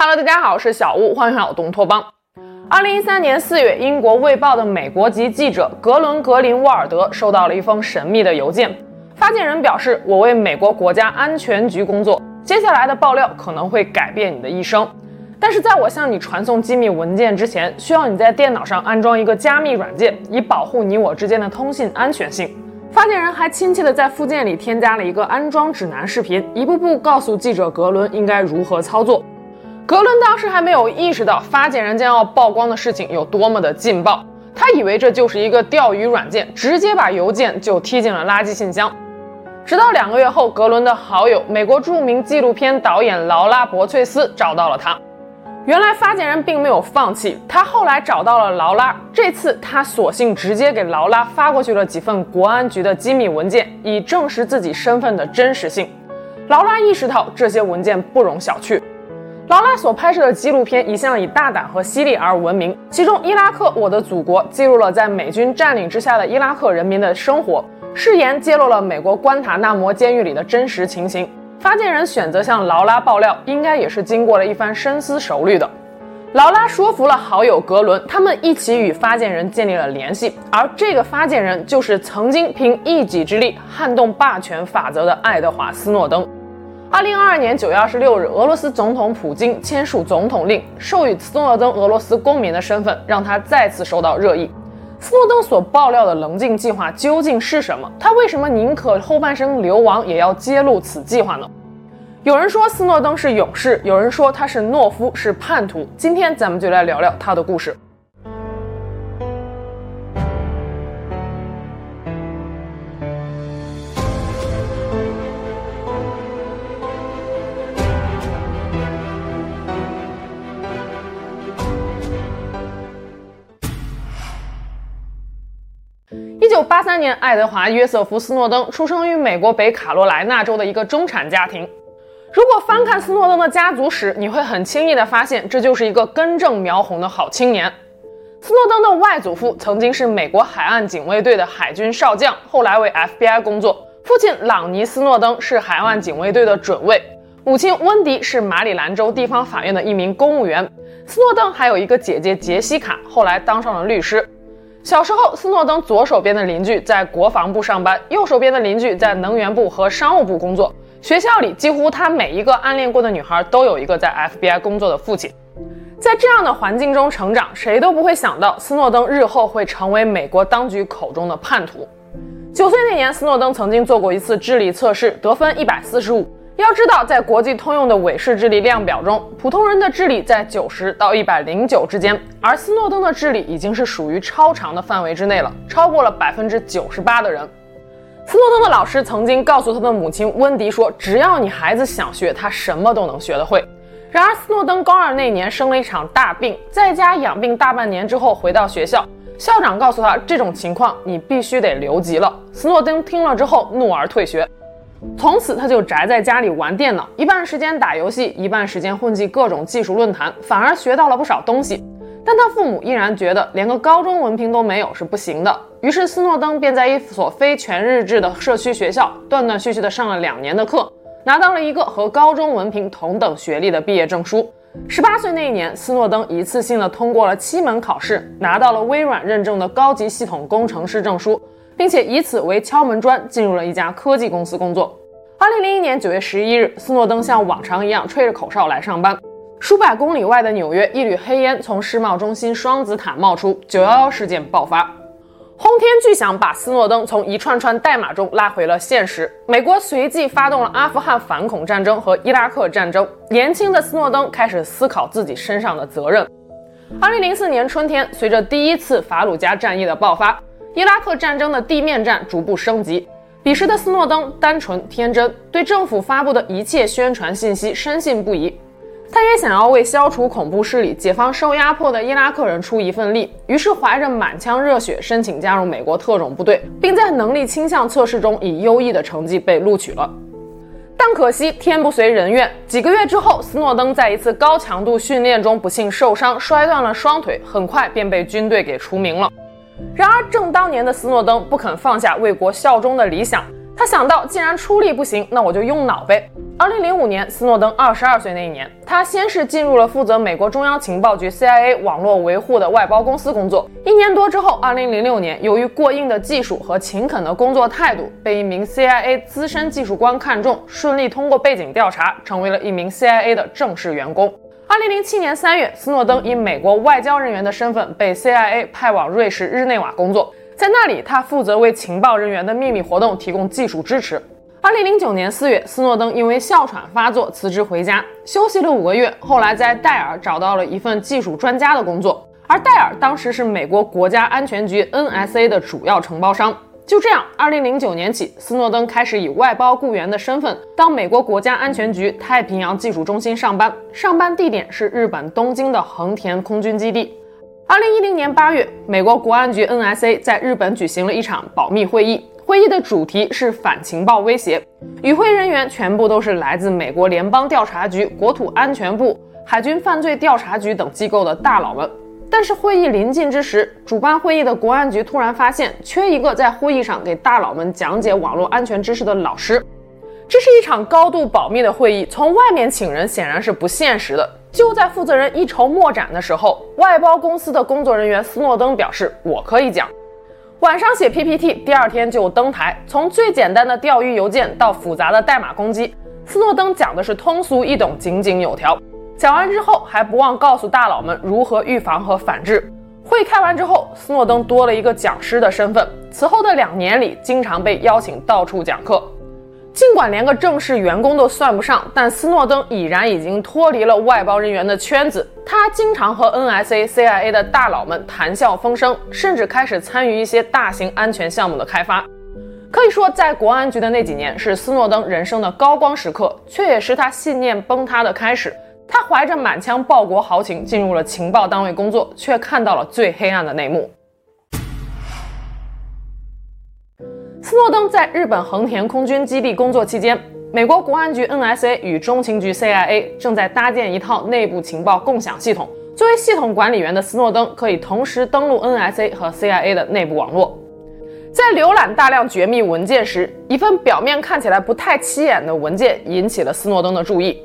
Hello，大家好，我是小吴，欢迎来到东托邦。二零一三年四月，英国《卫报》的美国籍记者格伦·格林沃尔德收到了一封神秘的邮件，发件人表示：“我为美国国家安全局工作，接下来的爆料可能会改变你的一生。但是在我向你传送机密文件之前，需要你在电脑上安装一个加密软件，以保护你我之间的通信安全性。”发件人还亲切地在附件里添加了一个安装指南视频，一步步告诉记者格伦应该如何操作。格伦当时还没有意识到发件人将要曝光的事情有多么的劲爆，他以为这就是一个钓鱼软件，直接把邮件就踢进了垃圾信箱。直到两个月后，格伦的好友美国著名纪录片导演劳拉·伯翠斯找到了他。原来发件人并没有放弃，他后来找到了劳拉，这次他索性直接给劳拉发过去了几份国安局的机密文件，以证实自己身份的真实性。劳拉意识到这些文件不容小觑。劳拉所拍摄的纪录片一向以大胆和犀利而闻名，其中《伊拉克，我的祖国》记录了在美军占领之下的伊拉克人民的生活，《誓言》揭露了美国关塔那摩监狱里的真实情形。发件人选择向劳拉爆料，应该也是经过了一番深思熟虑的。劳拉说服了好友格伦，他们一起与发件人建立了联系，而这个发件人就是曾经凭一己之力撼动霸权法则的爱德华·斯诺登。二零二二年九月二十六日，俄罗斯总统普京签署总统令，授予斯诺登俄罗斯公民的身份，让他再次受到热议。斯诺登所爆料的棱镜计划究竟是什么？他为什么宁可后半生流亡也要揭露此计划呢？有人说斯诺登是勇士，有人说他是懦夫，是叛徒。今天咱们就来聊聊他的故事。一九八三年，爱德华·约瑟夫·斯诺登出生于美国北卡罗来纳州的一个中产家庭。如果翻看斯诺登的家族史，你会很轻易地发现，这就是一个根正苗红的好青年。斯诺登的外祖父曾经是美国海岸警卫队的海军少将，后来为 FBI 工作。父亲朗尼·斯诺登是海岸警卫队的准尉，母亲温迪是马里兰州地方法院的一名公务员。斯诺登还有一个姐姐杰西卡，后来当上了律师。小时候，斯诺登左手边的邻居在国防部上班，右手边的邻居在能源部和商务部工作。学校里，几乎他每一个暗恋过的女孩都有一个在 FBI 工作的父亲。在这样的环境中成长，谁都不会想到斯诺登日后会成为美国当局口中的叛徒。九岁那年，斯诺登曾经做过一次智力测试，得分一百四十五。要知道，在国际通用的韦氏智力量表中，普通人的智力在九十到一百零九之间，而斯诺登的智力已经是属于超常的范围之内了，超过了百分之九十八的人。斯诺登的老师曾经告诉他的母亲温迪说：“只要你孩子想学，他什么都能学得会。”然而，斯诺登高二那年生了一场大病，在家养病大半年之后回到学校，校长告诉他：“这种情况你必须得留级了。”斯诺登听了之后怒而退学。从此，他就宅在家里玩电脑，一半时间打游戏，一半时间混迹各种技术论坛，反而学到了不少东西。但他父母依然觉得连个高中文凭都没有是不行的，于是斯诺登便在一所非全日制的社区学校断断续续地上了两年的课，拿到了一个和高中文凭同等学历的毕业证书。十八岁那一年，斯诺登一次性的通过了七门考试，拿到了微软认证的高级系统工程师证书。并且以此为敲门砖，进入了一家科技公司工作。二零零一年九月十一日，斯诺登像往常一样吹着口哨来上班。数百公里外的纽约，一缕黑烟从世贸中心双子塔冒出，九幺幺事件爆发，轰天巨响把斯诺登从一串串代码中拉回了现实。美国随即发动了阿富汗反恐战争和伊拉克战争，年轻的斯诺登开始思考自己身上的责任。二零零四年春天，随着第一次法鲁加战役的爆发。伊拉克战争的地面战逐步升级，彼时的斯诺登单纯天真，对政府发布的一切宣传信息深信不疑。他也想要为消除恐怖势力、解放受压迫的伊拉克人出一份力，于是怀着满腔热血申请加入美国特种部队，并在能力倾向测试中以优异的成绩被录取了。但可惜天不随人愿，几个月之后，斯诺登在一次高强度训练中不幸受伤，摔断了双腿，很快便被军队给除名了。然而，正当年的斯诺登不肯放下为国效忠的理想，他想到，既然出力不行，那我就用脑呗。二零零五年，斯诺登二十二岁那一年，他先是进入了负责美国中央情报局 CIA 网络维护的外包公司工作。一年多之后，二零零六年，由于过硬的技术和勤恳的工作态度，被一名 CIA 资深技术官看中，顺利通过背景调查，成为了一名 CIA 的正式员工。二零零七年三月，斯诺登以美国外交人员的身份被 CIA 派往瑞士日内瓦工作。在那里，他负责为情报人员的秘密活动提供技术支持。二零零九年四月，斯诺登因为哮喘发作辞职回家，休息了五个月。后来在戴尔找到了一份技术专家的工作，而戴尔当时是美国国家安全局 NSA 的主要承包商。就这样，二零零九年起，斯诺登开始以外包雇员的身份到美国国家安全局太平洋技术中心上班，上班地点是日本东京的横田空军基地。二零一零年八月，美国国安局 NSA 在日本举行了一场保密会议，会议的主题是反情报威胁，与会人员全部都是来自美国联邦调查局、国土安全部、海军犯罪调查局等机构的大佬们。但是会议临近之时，主办会议的国安局突然发现缺一个在会议上给大佬们讲解网络安全知识的老师。这是一场高度保密的会议，从外面请人显然是不现实的。就在负责人一筹莫展的时候，外包公司的工作人员斯诺登表示：“我可以讲。”晚上写 PPT，第二天就登台。从最简单的钓鱼邮件到复杂的代码攻击，斯诺登讲的是通俗易懂、井井有条。讲完之后，还不忘告诉大佬们如何预防和反制。会开完之后，斯诺登多了一个讲师的身份。此后的两年里，经常被邀请到处讲课。尽管连个正式员工都算不上，但斯诺登已然已经脱离了外包人员的圈子。他经常和 NSA、CIA 的大佬们谈笑风生，甚至开始参与一些大型安全项目的开发。可以说，在国安局的那几年是斯诺登人生的高光时刻，却也是他信念崩塌的开始。他怀着满腔报国豪情进入了情报单位工作，却看到了最黑暗的内幕。斯诺登在日本横田空军基地工作期间，美国国安局 NSA 与中情局 CIA 正在搭建一套内部情报共享系统。作为系统管理员的斯诺登可以同时登录 NSA 和 CIA 的内部网络。在浏览大量绝密文件时，一份表面看起来不太起眼的文件引起了斯诺登的注意。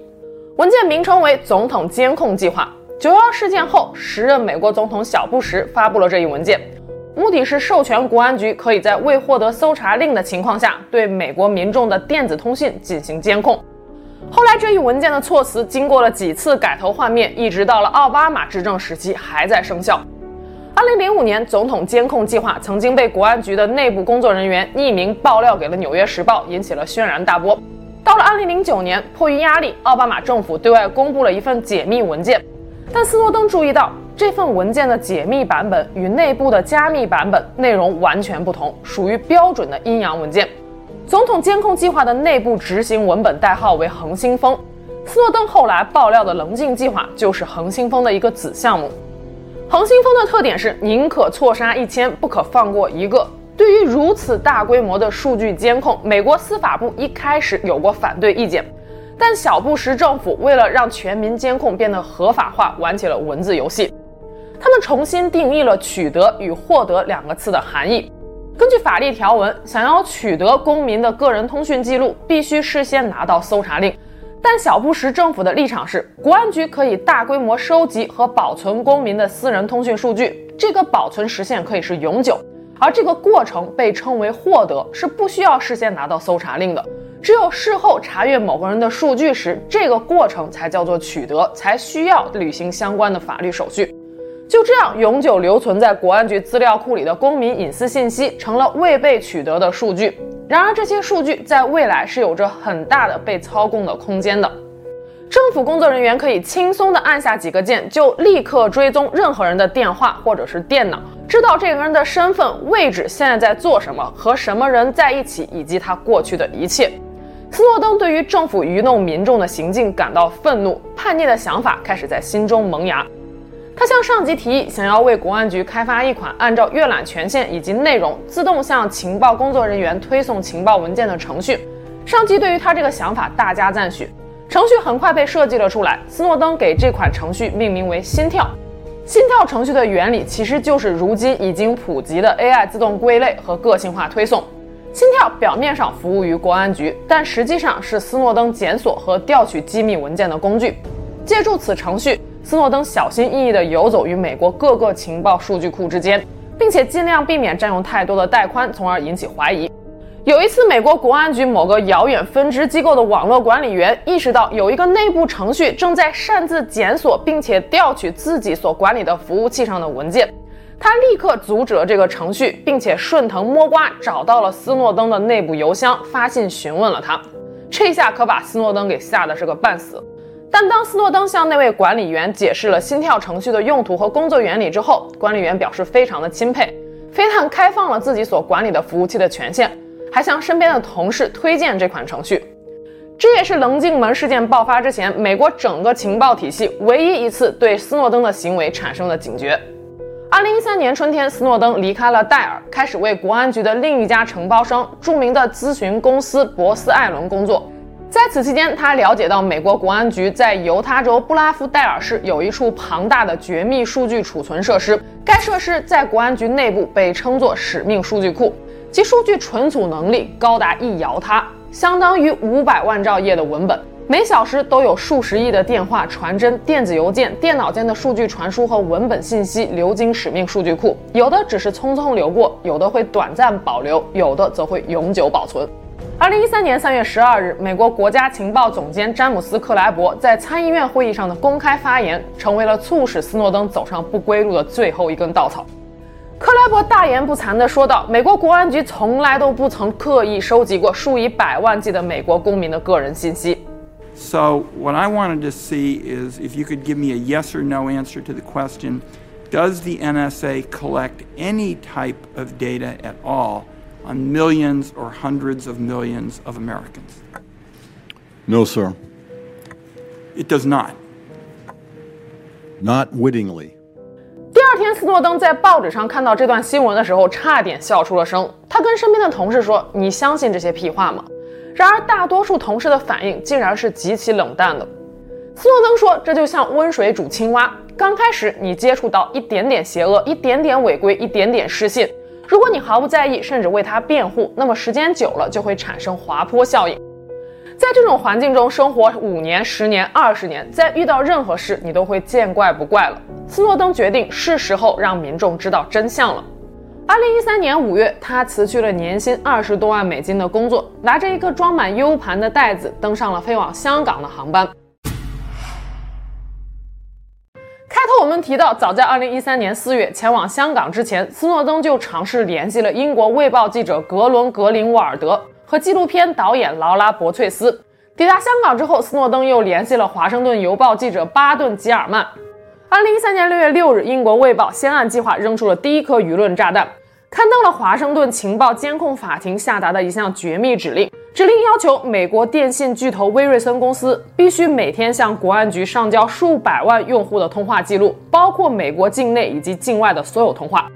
文件名称为“总统监控计划”。九幺幺事件后，时任美国总统小布什发布了这一文件。目的是授权国安局可以在未获得搜查令的情况下，对美国民众的电子通信进行监控。后来这一文件的措辞经过了几次改头换面，一直到了奥巴马执政时期还在生效。二零零五年，总统监控计划曾经被国安局的内部工作人员匿名爆料给了《纽约时报》，引起了轩然大波。到了二零零九年，迫于压力，奥巴马政府对外公布了一份解密文件，但斯诺登注意到。这份文件的解密版本与内部的加密版本内容完全不同，属于标准的阴阳文件。总统监控计划的内部执行文本代号为“恒星风”。斯诺登后来爆料的“棱镜计划”就是“恒星风”的一个子项目。“恒星风”的特点是宁可错杀一千，不可放过一个。对于如此大规模的数据监控，美国司法部一开始有过反对意见，但小布什政府为了让全民监控变得合法化，玩起了文字游戏。他们重新定义了“取得”与“获得”两个词的含义。根据法律条文，想要取得公民的个人通讯记录，必须事先拿到搜查令。但小布什政府的立场是，国安局可以大规模收集和保存公民的私人通讯数据，这个保存时限可以是永久，而这个过程被称为“获得”，是不需要事先拿到搜查令的。只有事后查阅某个人的数据时，这个过程才叫做取得，才需要履行相关的法律手续。就这样，永久留存在国安局资料库里的公民隐私信息成了未被取得的数据。然而，这些数据在未来是有着很大的被操控的空间的。政府工作人员可以轻松地按下几个键，就立刻追踪任何人的电话或者是电脑，知道这个人的身份、位置、现在在做什么、和什么人在一起，以及他过去的一切。斯诺登对于政府愚弄民众的行径感到愤怒，叛逆的想法开始在心中萌芽。他向上级提议，想要为国安局开发一款按照阅览权限以及内容自动向情报工作人员推送情报文件的程序。上级对于他这个想法大加赞许，程序很快被设计了出来。斯诺登给这款程序命名为“心跳”。心跳程序的原理其实就是如今已经普及的 AI 自动归类和个性化推送。心跳表面上服务于国安局，但实际上是斯诺登检索和调取机密文件的工具。借助此程序，斯诺登小心翼翼地游走于美国各个情报数据库之间，并且尽量避免占用太多的带宽，从而引起怀疑。有一次，美国国安局某个遥远分支机构的网络管理员意识到有一个内部程序正在擅自检索并且调取自己所管理的服务器上的文件，他立刻阻止了这个程序，并且顺藤摸瓜找到了斯诺登的内部邮箱，发信询问了他。这下可把斯诺登给吓得是个半死。但当斯诺登向那位管理员解释了心跳程序的用途和工作原理之后，管理员表示非常的钦佩，非但开放了自己所管理的服务器的权限。还向身边的同事推荐这款程序，这也是棱镜门事件爆发之前，美国整个情报体系唯一一次对斯诺登的行为产生了警觉。二零一三年春天，斯诺登离开了戴尔，开始为国安局的另一家承包商——著名的咨询公司博斯艾伦工作。在此期间，他了解到美国国安局在犹他州布拉夫戴尔市有一处庞大的绝密数据储存设施，该设施在国安局内部被称作“使命数据库”。其数据存储能力高达一摇他，相当于五百万兆页的文本，每小时都有数十亿的电话传真、电子邮件、电脑间的数据传输和文本信息流经使命数据库，有的只是匆匆流过，有的会短暂保留，有的则会永久保存。二零一三年三月十二日，美国国家情报总监詹姆斯·克莱伯在参议院会议上的公开发言，成为了促使斯诺登走上不归路的最后一根稻草。克莱伯大言不惭地说道：“美国国安局从来都不曾刻意收集过数以百万计的美国公民的个人信息。” So what I wanted to see is if you could give me a yes or no answer to the question: Does the NSA collect any type of data at all on millions or hundreds of millions of Americans? No, sir. It does not. Not wittingly. 第二天，斯诺登在报纸上看到这段新闻的时候，差点笑出了声。他跟身边的同事说：“你相信这些屁话吗？”然而，大多数同事的反应竟然是极其冷淡的。斯诺登说：“这就像温水煮青蛙，刚开始你接触到一点点邪恶、一点点违规、一点点失信，如果你毫不在意，甚至为他辩护，那么时间久了就会产生滑坡效应。”在这种环境中生活五年、十年、二十年，在遇到任何事，你都会见怪不怪了。斯诺登决定是时候让民众知道真相了。二零一三年五月，他辞去了年薪二十多万美金的工作，拿着一个装满 U 盘的袋子，登上了飞往香港的航班。开头我们提到，早在二零一三年四月前往香港之前，斯诺登就尝试联系了英国《卫报》记者格伦·格林沃尔德。和纪录片导演劳拉·伯翠斯抵达香港之后，斯诺登又联系了华盛顿邮报记者巴顿·吉尔曼。二零一三年六月六日，英国卫报先按计划扔出了第一颗舆论炸弹，刊登了华盛顿情报监控法庭下达的一项绝密指令，指令要求美国电信巨头威瑞森公司必须每天向国安局上交数百万用户的通话记录，包括美国境内以及境外的所有通话。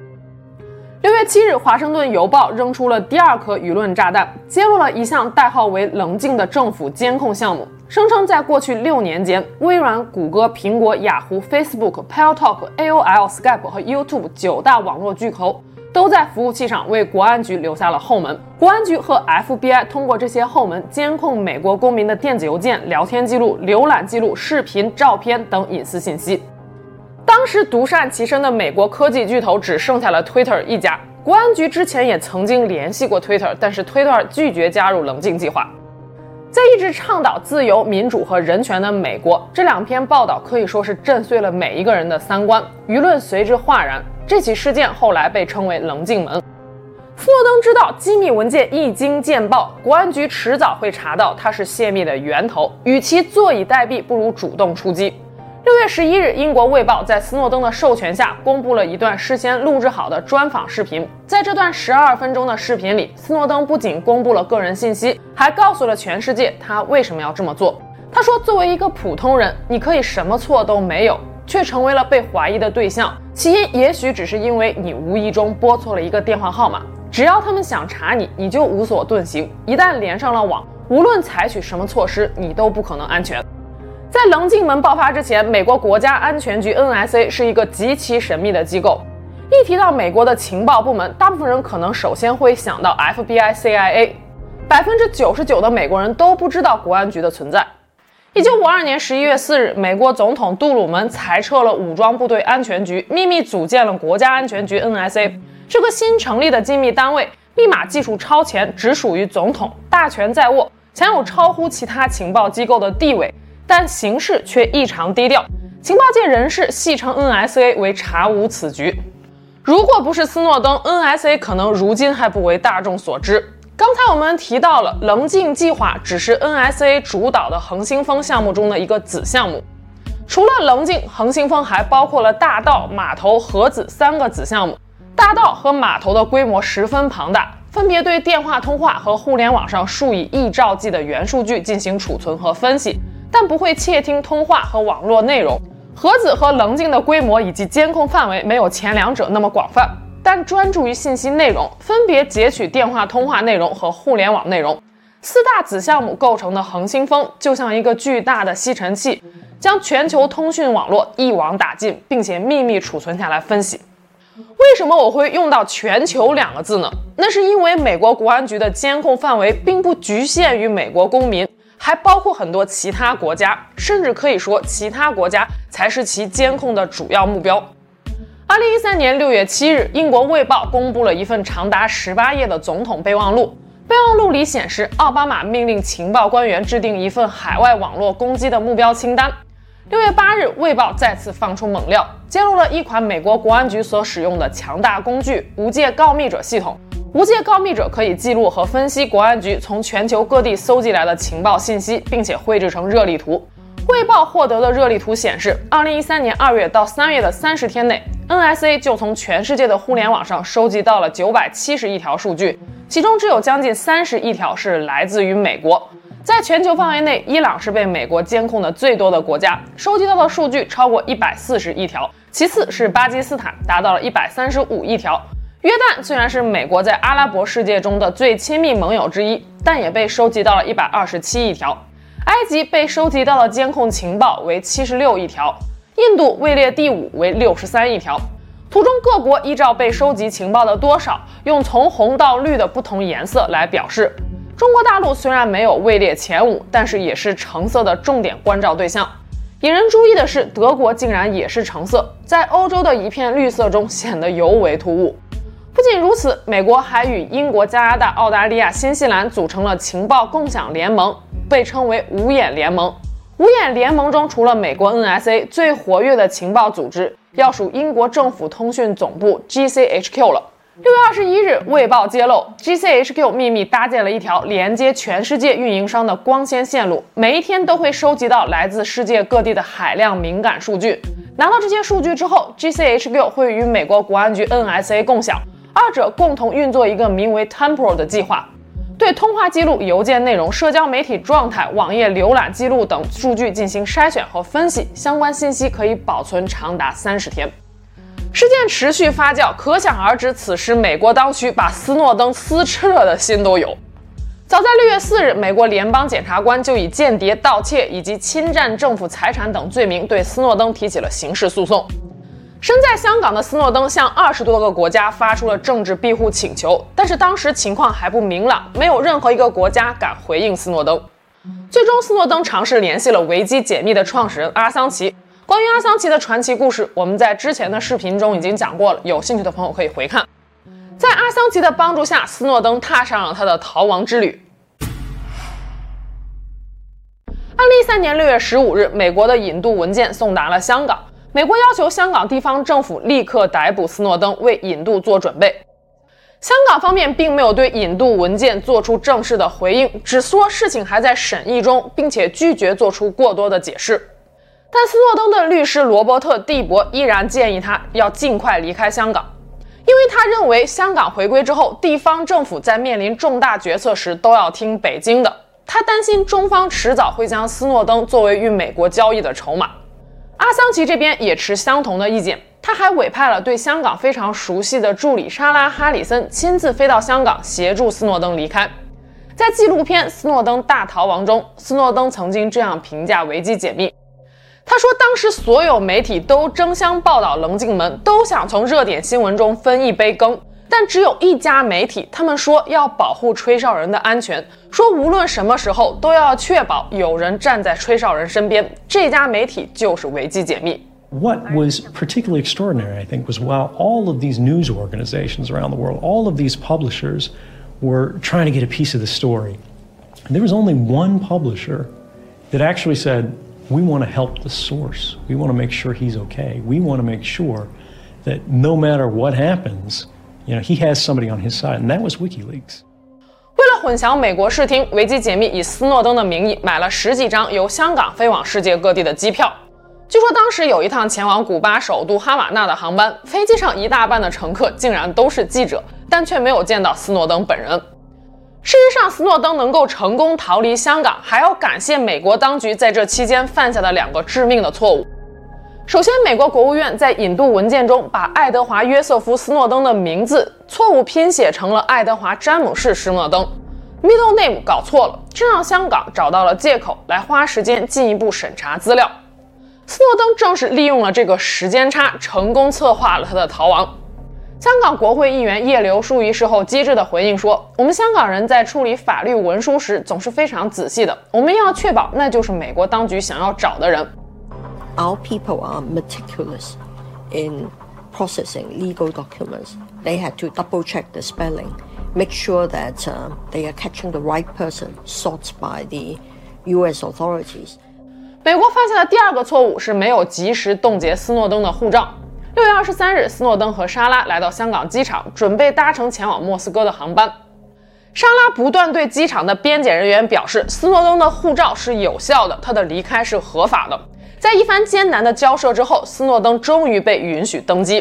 六月七日，华盛顿邮报扔出了第二颗舆论炸弹，揭露了一项代号为“棱镜”的政府监控项目，声称在过去六年间，微软、谷歌、苹果、雅虎、Facebook、Paltalk、AOL、Skype 和 YouTube 九大网络巨头都在服务器上为国安局留下了后门。国安局和 FBI 通过这些后门监控美国公民的电子邮件、聊天记录、浏览记录、视频、照片等隐私信息。当时独善其身的美国科技巨头只剩下了 Twitter 一家。国安局之前也曾经联系过 Twitter，但是 Twitter 拒绝加入棱镜计划。在一直倡导自由、民主和人权的美国，这两篇报道可以说是震碎了每一个人的三观，舆论随之哗然。这起事件后来被称为棱镜门。斯诺登知道机密文件一经见报，国安局迟早会查到它是泄密的源头，与其坐以待毙，不如主动出击。六月十一日，英国《卫报》在斯诺登的授权下，公布了一段事先录制好的专访视频。在这段十二分钟的视频里，斯诺登不仅公布了个人信息，还告诉了全世界他为什么要这么做。他说：“作为一个普通人，你可以什么错都没有，却成为了被怀疑的对象。起因也许只是因为你无意中拨错了一个电话号码。只要他们想查你，你就无所遁形。一旦连上了网，无论采取什么措施，你都不可能安全。”在棱镜门爆发之前，美国国家安全局 NSA 是一个极其神秘的机构。一提到美国的情报部门，大部分人可能首先会想到 FBI、CIA，百分之九十九的美国人都不知道国安局的存在。一九五二年十一月四日，美国总统杜鲁门裁撤了武装部队安全局，秘密组建了国家安全局 （NSA），这个新成立的机密单位，密码技术超前，只属于总统，大权在握，享有超乎其他情报机构的地位，但行事却异常低调。情报界人士戏称 NSA 为“查无此局”。如果不是斯诺登，NSA 可能如今还不为大众所知。刚才我们提到了棱镜计划，只是 NSA 主导的恒星风项目中的一个子项目。除了棱镜，恒星风还包括了大道、码头、核子三个子项目。大道和码头的规模十分庞大，分别对电话通话和互联网上数以亿兆计的元数据进行储存和分析，但不会窃听通话和网络内容。盒子和棱镜的规模以及监控范围没有前两者那么广泛，但专注于信息内容，分别截取电话通话内容和互联网内容。四大子项目构成的恒星风就像一个巨大的吸尘器，将全球通讯网络一网打尽，并且秘密储存下来分析。为什么我会用到“全球”两个字呢？那是因为美国国安局的监控范围并不局限于美国公民。还包括很多其他国家，甚至可以说，其他国家才是其监控的主要目标。二零一三年六月七日，英国《卫报》公布了一份长达十八页的总统备忘录。备忘录里显示，奥巴马命令情报官员制定一份海外网络攻击的目标清单。六月八日，《卫报》再次放出猛料，揭露了一款美国国安局所使用的强大工具——无界告密者系统。无界告密者可以记录和分析国安局从全球各地搜集来的情报信息，并且绘制成热力图。汇报获得的热力图显示，二零一三年二月到三月的三十天内，NSA 就从全世界的互联网上收集到了九百七十亿条数据，其中只有将近三十亿条是来自于美国。在全球范围内，伊朗是被美国监控的最多的国家，收集到的数据超过一百四十亿条，其次是巴基斯坦，达到了一百三十五亿条。约旦虽然是美国在阿拉伯世界中的最亲密盟友之一，但也被收集到了一百二十七亿条。埃及被收集到的监控情报为七十六亿条，印度位列第五，为六十三亿条。图中各国依照被收集情报的多少，用从红到绿的不同颜色来表示。中国大陆虽然没有位列前五，但是也是橙色的重点关照对象。引人注意的是，德国竟然也是橙色，在欧洲的一片绿色中显得尤为突兀。不仅如此，美国还与英国、加拿大、澳大利亚、新西兰组成了情报共享联盟，被称为“五眼联盟”。五眼联盟中，除了美国 NSA，最活跃的情报组织要数英国政府通讯总部 GCHQ 了。六月二十一日，《卫报》揭露，GCHQ 秘密搭建了一条连接全世界运营商的光纤线路，每一天都会收集到来自世界各地的海量敏感数据。拿到这些数据之后，GCHQ 会与美国国安局 NSA 共享。二者共同运作一个名为 Temporal 的计划，对通话记录、邮件内容、社交媒体状态、网页浏览记录等数据进行筛选和分析，相关信息可以保存长达三十天。事件持续发酵，可想而知，此时美国当局把斯诺登撕吃了的心都有。早在六月四日，美国联邦检察官就以间谍、盗窃以及侵占政府财产等罪名对斯诺登提起了刑事诉讼。身在香港的斯诺登向二十多个国家发出了政治庇护请求，但是当时情况还不明朗，没有任何一个国家敢回应斯诺登。最终，斯诺登尝试联系了维基解密的创始人阿桑奇。关于阿桑奇的传奇故事，我们在之前的视频中已经讲过了，有兴趣的朋友可以回看。在阿桑奇的帮助下，斯诺登踏上了他的逃亡之旅。二零一三年六月十五日，美国的引渡文件送达了香港。美国要求香港地方政府立刻逮捕斯诺登，为引渡做准备。香港方面并没有对引渡文件做出正式的回应，只说事情还在审议中，并且拒绝做出过多的解释。但斯诺登的律师罗伯特·蒂博依然建议他要尽快离开香港，因为他认为香港回归之后，地方政府在面临重大决策时都要听北京的。他担心中方迟早会将斯诺登作为与美国交易的筹码。阿桑奇这边也持相同的意见，他还委派了对香港非常熟悉的助理莎拉·哈里森亲自飞到香港协助斯诺登离开。在纪录片《斯诺登大逃亡》中，斯诺登曾经这样评价维基解密：他说，当时所有媒体都争相报道棱镜门，都想从热点新闻中分一杯羹。但只有一家媒体，他们说要保护吹哨人的安全，说无论什么时候都要确保有人站在吹哨人身边。这家媒体就是维基解密。What was particularly extraordinary, I think, was while all of these news organizations around the world, all of these publishers were trying to get a piece of the story, there was only one publisher that actually said, We want to help the source. We want to make sure he's okay. We want to make sure that no matter what happens, You know, he has somebody on his side, and that was WikiLeaks. 为了混淆美国视听，维基解密以斯诺登的名义买了十几张由香港飞往世界各地的机票。据说当时有一趟前往古巴首都哈瓦那的航班，飞机上一大半的乘客竟然都是记者，但却没有见到斯诺登本人。事实上，斯诺登能够成功逃离香港，还要感谢美国当局在这期间犯下的两个致命的错误。首先，美国国务院在引渡文件中把爱德华·约瑟夫·斯诺登的名字错误拼写成了爱德华·詹姆士·施诺登，middle name 搞错了，这让香港找到了借口来花时间进一步审查资料。斯诺登正是利用了这个时间差，成功策划了他的逃亡。香港国会议员叶刘淑仪事后机智地回应说：“我们香港人在处理法律文书时总是非常仔细的，我们要确保那就是美国当局想要找的人。” Our people are meticulous in processing legal documents. They had to double check the spelling, make sure that they are catching the right person sought by the U.S. authorities. 美国犯下的第二个错误是没有及时冻结斯诺登的护照。六月二十三日，斯诺登和莎拉来到香港机场，准备搭乘前往莫斯科的航班。莎拉不断对机场的边检人员表示，斯诺登的护照是有效的，他的离开是合法的。在一番艰难的交涉之后，斯诺登终于被允许登机。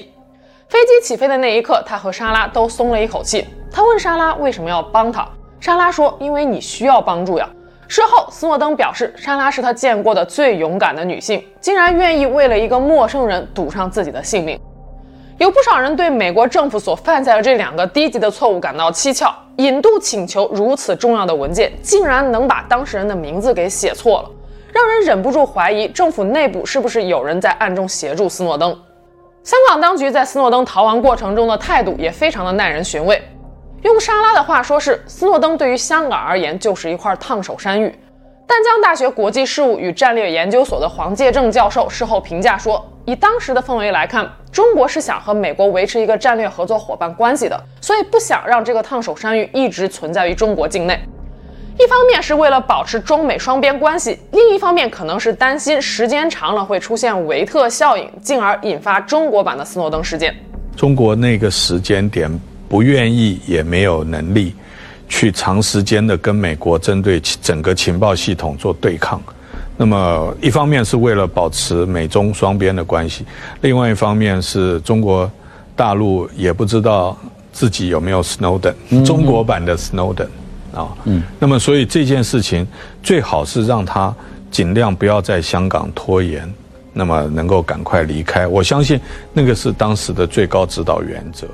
飞机起飞的那一刻，他和莎拉都松了一口气。他问莎拉为什么要帮他，莎拉说：“因为你需要帮助呀。”事后，斯诺登表示，莎拉是他见过的最勇敢的女性，竟然愿意为了一个陌生人赌上自己的性命。有不少人对美国政府所犯下的这两个低级的错误感到蹊跷：引渡请求如此重要的文件，竟然能把当事人的名字给写错了。让人忍不住怀疑，政府内部是不是有人在暗中协助斯诺登？香港当局在斯诺登逃亡过程中的态度也非常的耐人寻味。用莎拉的话说是，斯诺登对于香港而言就是一块烫手山芋。淡江大学国际事务与战略研究所的黄介正教授事后评价说，以当时的氛围来看，中国是想和美国维持一个战略合作伙伴关系的，所以不想让这个烫手山芋一直存在于中国境内。一方面是为了保持中美双边关系，另一方面可能是担心时间长了会出现维特效应，进而引发中国版的斯诺登事件。中国那个时间点不愿意也没有能力去长时间的跟美国针对整个情报系统做对抗。那么一方面是为了保持美中双边的关系，另外一方面是中国大陆也不知道自己有没有 Snowden，中国版的 Snowden。啊，嗯，那么所以这件事情最好是让他尽量不要在香港拖延，那么能够赶快离开。我相信那个是当时的最高指导原则。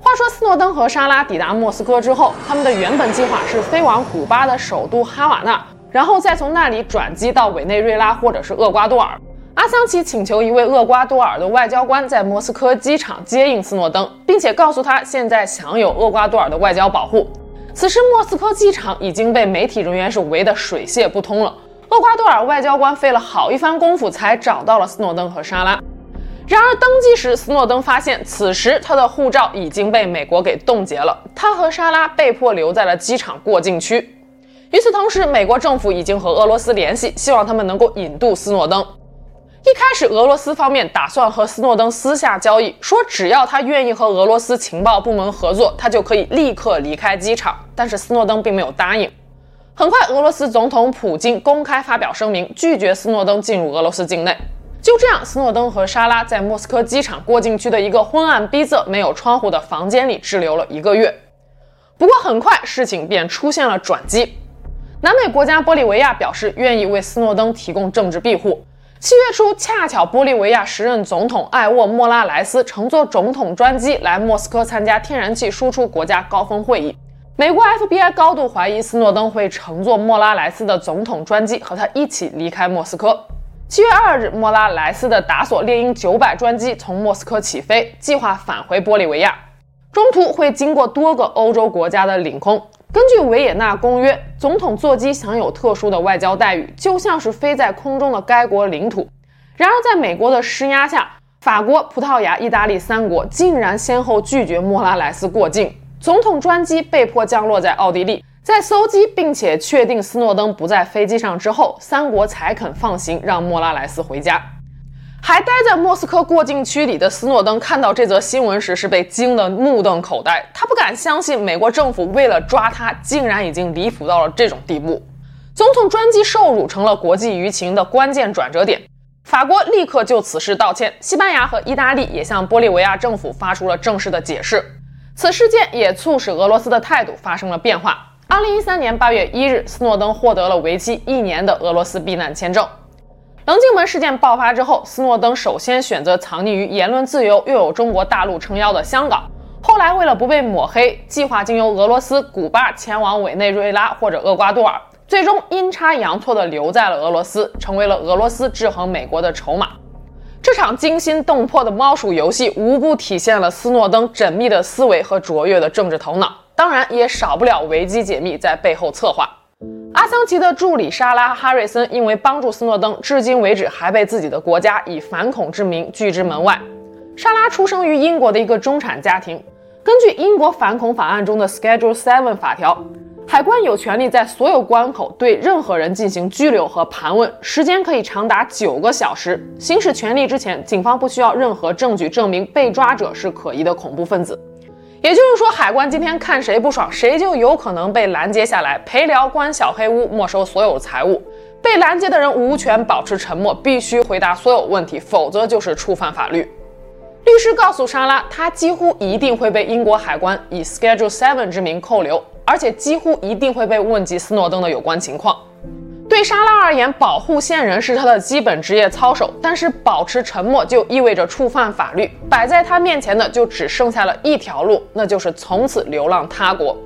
话说，斯诺登和莎拉抵达莫斯科之后，他们的原本计划是飞往古巴的首都哈瓦那，然后再从那里转机到委内瑞拉或者是厄瓜多尔。阿桑奇请求一位厄瓜多尔的外交官在莫斯科机场接应斯诺登，并且告诉他现在享有厄瓜多尔的外交保护。此时，莫斯科机场已经被媒体人员是围得水泄不通了。厄瓜多尔外交官费了好一番功夫才找到了斯诺登和莎拉。然而登机时，斯诺登发现此时他的护照已经被美国给冻结了，他和莎拉被迫留在了机场过境区。与此同时，美国政府已经和俄罗斯联系，希望他们能够引渡斯诺登。一开始，俄罗斯方面打算和斯诺登私下交易，说只要他愿意和俄罗斯情报部门合作，他就可以立刻离开机场。但是斯诺登并没有答应。很快，俄罗斯总统普京公开发表声明，拒绝斯诺登进入俄罗斯境内。就这样，斯诺登和莎拉在莫斯科机场过境区的一个昏暗逼仄、没有窗户的房间里滞留了一个月。不过很快，事情便出现了转机。南美国家玻利维亚表示愿意为斯诺登提供政治庇护。七月初，恰巧玻利维亚时任总统艾沃莫拉莱斯乘坐总统专机来莫斯科参加天然气输出国家高峰会议。美国 FBI 高度怀疑斯诺登会乘坐莫拉莱斯的总统专机和他一起离开莫斯科。七月二日，莫拉莱斯的达索猎鹰九百专机从莫斯科起飞，计划返回玻利维亚，中途会经过多个欧洲国家的领空。根据维也纳公约，总统座机享有特殊的外交待遇，就像是飞在空中的该国领土。然而，在美国的施压下，法国、葡萄牙、意大利三国竟然先后拒绝莫拉莱斯过境，总统专机被迫降落在奥地利。在搜机并且确定斯诺登不在飞机上之后，三国才肯放行，让莫拉莱斯回家。还待在莫斯科过境区里的斯诺登看到这则新闻时，是被惊得目瞪口呆。他不敢相信，美国政府为了抓他，竟然已经离谱到了这种地步。总统专机受辱成了国际舆情的关键转折点。法国立刻就此事道歉，西班牙和意大利也向玻利维亚政府发出了正式的解释。此事件也促使俄罗斯的态度发生了变化。二零一三年八月一日，斯诺登获得了为期一年的俄罗斯避难签证。棱镜门事件爆发之后，斯诺登首先选择藏匿于言论自由又有中国大陆撑腰的香港，后来为了不被抹黑，计划经由俄罗斯、古巴前往委内瑞拉或者厄瓜多尔，最终阴差阳错地留在了俄罗斯，成为了俄罗斯制衡美国的筹码。这场惊心动魄的猫鼠游戏，无不体现了斯诺登缜密的思维和卓越的政治头脑。当然也少不了维基解密在背后策划。阿桑奇的助理莎拉·哈瑞森因为帮助斯诺登，至今为止还被自己的国家以反恐之名拒之门外。莎拉出生于英国的一个中产家庭。根据英国反恐法案中的 Schedule Seven 法条，海关有权利在所有关口对任何人进行拘留和盘问，时间可以长达九个小时。行使权利之前，警方不需要任何证据证明被抓者是可疑的恐怖分子。也就是说，海关今天看谁不爽，谁就有可能被拦截下来，陪聊、关小黑屋、没收所有财物。被拦截的人无权保持沉默，必须回答所有问题，否则就是触犯法律。律师告诉莎拉，他几乎一定会被英国海关以 Schedule Seven 之名扣留，而且几乎一定会被问及斯诺登的有关情况。对莎拉而言，保护线人是她的基本职业操守，但是保持沉默就意味着触犯法律。摆在她面前的就只剩下了一条路，那就是从此流浪他国。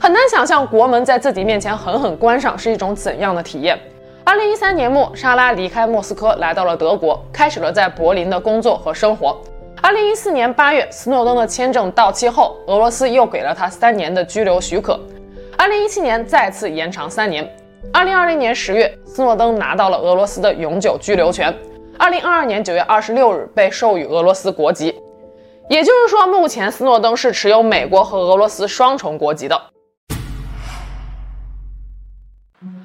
很难想象国门在自己面前狠狠关上是一种怎样的体验。二零一三年末，莎拉离开莫斯科，来到了德国，开始了在柏林的工作和生活。二零一四年八月，斯诺登的签证到期后，俄罗斯又给了他三年的居留许可。二零一七年再次延长三年。二零二零年十月，斯诺登拿到了俄罗斯的永久居留权。二零二二年九月二十六日被授予俄罗斯国籍，也就是说，目前斯诺登是持有美国和俄罗斯双重国籍的。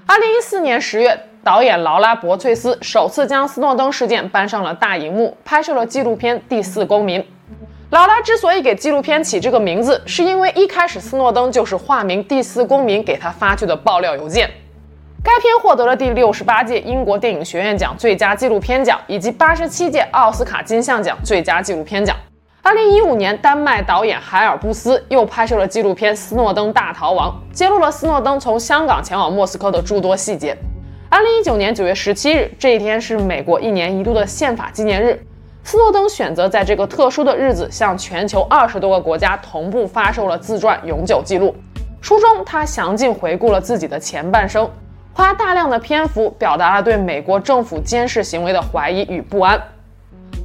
二零一四年十月，导演劳拉·博翠斯首次将斯诺登事件搬上了大荧幕，拍摄了纪录片《第四公民》。劳拉之所以给纪录片起这个名字，是因为一开始斯诺登就是化名“第四公民”给他发去的爆料邮件。该片获得了第六十八届英国电影学院奖最佳纪录片奖，以及八十七届奥斯卡金像奖最佳纪录片奖。二零一五年，丹麦导演海尔布斯又拍摄了纪录片《斯诺登大逃亡》，揭露了斯诺登从香港前往莫斯科的诸多细节。二零一九年九月十七日，这一天是美国一年一度的宪法纪念日，斯诺登选择在这个特殊的日子，向全球二十多个国家同步发售了自传《永久记录》。书中，他详尽回顾了自己的前半生。花大量的篇幅表达了对美国政府监视行为的怀疑与不安。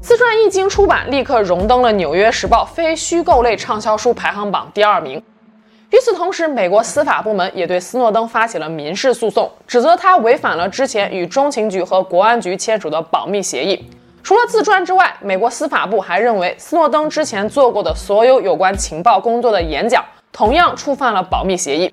自传一经出版，立刻荣登了《纽约时报》非虚构类畅销书排行榜第二名。与此同时，美国司法部门也对斯诺登发起了民事诉讼，指责他违反了之前与中情局和国安局签署的保密协议。除了自传之外，美国司法部还认为斯诺登之前做过的所有有关情报工作的演讲，同样触犯了保密协议。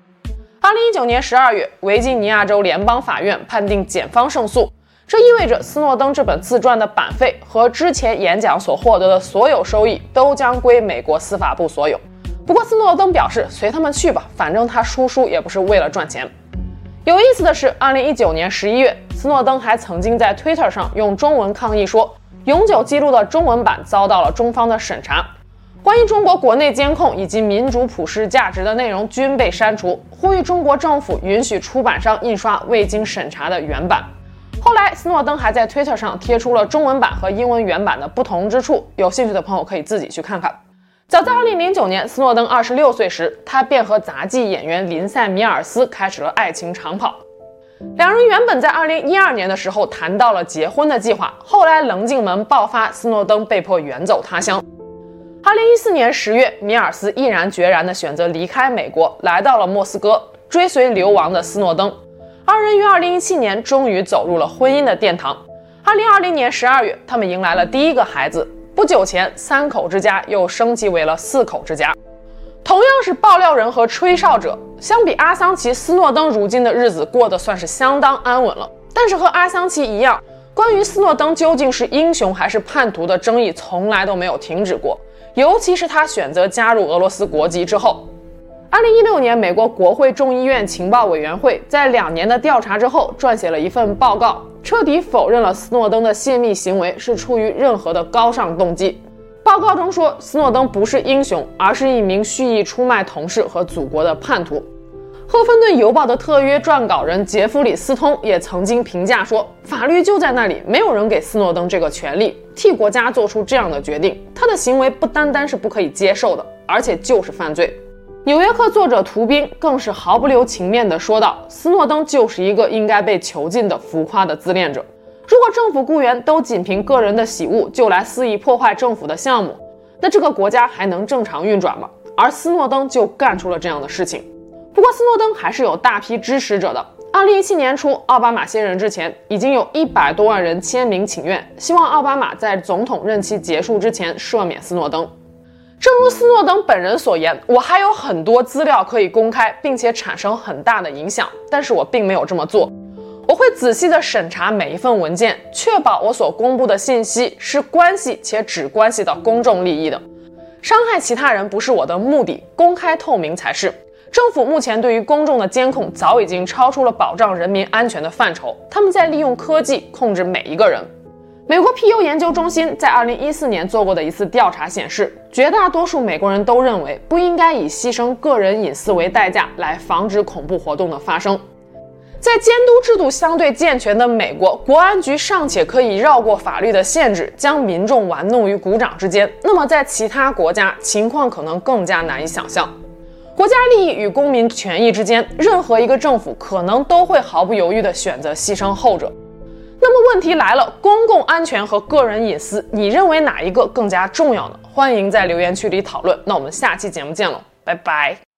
二零一九年十二月，维吉尼亚州联邦法院判定检方胜诉，这意味着斯诺登这本自传的版费和之前演讲所获得的所有收益都将归美国司法部所有。不过，斯诺登表示随他们去吧，反正他出书也不是为了赚钱。有意思的是，二零一九年十一月，斯诺登还曾经在 Twitter 上用中文抗议说，永久记录的中文版遭到了中方的审查。关于中国国内监控以及民主普世价值的内容均被删除，呼吁中国政府允许出版商印刷未经审查的原版。后来，斯诺登还在 Twitter 上贴出了中文版和英文原版的不同之处，有兴趣的朋友可以自己去看看。早在2009年，斯诺登26岁时，他便和杂技演员林赛·米尔斯开始了爱情长跑。两人原本在2012年的时候谈到了结婚的计划，后来棱镜门爆发，斯诺登被迫远走他乡。2014年10月，米尔斯毅然决然地选择离开美国，来到了莫斯科，追随流亡的斯诺登。二人于2017年终于走入了婚姻的殿堂。2020年12月，他们迎来了第一个孩子。不久前，三口之家又升级为了四口之家。同样是爆料人和吹哨者，相比阿桑奇，斯诺登如今的日子过得算是相当安稳了。但是和阿桑奇一样，关于斯诺登究竟是英雄还是叛徒的争议从来都没有停止过。尤其是他选择加入俄罗斯国籍之后。二零一六年，美国国会众议院情报委员会在两年的调查之后，撰写了一份报告，彻底否认了斯诺登的泄密行为是出于任何的高尚动机。报告中说，斯诺登不是英雄，而是一名蓄意出卖同事和祖国的叛徒。赫芬顿邮报的特约撰稿人杰弗里·斯通也曾经评价说：“法律就在那里，没有人给斯诺登这个权利，替国家做出这样的决定。他的行为不单单是不可以接受的，而且就是犯罪。”纽约客作者图宾更是毫不留情面地说道：“斯诺登就是一个应该被囚禁的浮夸的自恋者。如果政府雇员都仅凭个人的喜恶就来肆意破坏政府的项目，那这个国家还能正常运转吗？而斯诺登就干出了这样的事情。不过，斯诺登还是有大批支持者的。二零一七年初，奥巴马卸任之前，已经有一百多万人签名请愿，希望奥巴马在总统任期结束之前赦免斯诺登。正如斯诺登本人所言，我还有很多资料可以公开，并且产生很大的影响，但是我并没有这么做。我会仔细地审查每一份文件，确保我所公布的信息是关系且只关系到公众利益的。伤害其他人不是我的目的，公开透明才是。政府目前对于公众的监控早已经超出了保障人民安全的范畴，他们在利用科技控制每一个人。美国皮尤研究中心在二零一四年做过的一次调查显示，绝大多数美国人都认为不应该以牺牲个人隐私为代价来防止恐怖活动的发生。在监督制度相对健全的美国，国安局尚且可以绕过法律的限制，将民众玩弄于股掌之间。那么，在其他国家，情况可能更加难以想象。国家利益与公民权益之间，任何一个政府可能都会毫不犹豫地选择牺牲后者。那么问题来了，公共安全和个人隐私，你认为哪一个更加重要呢？欢迎在留言区里讨论。那我们下期节目见了，拜拜。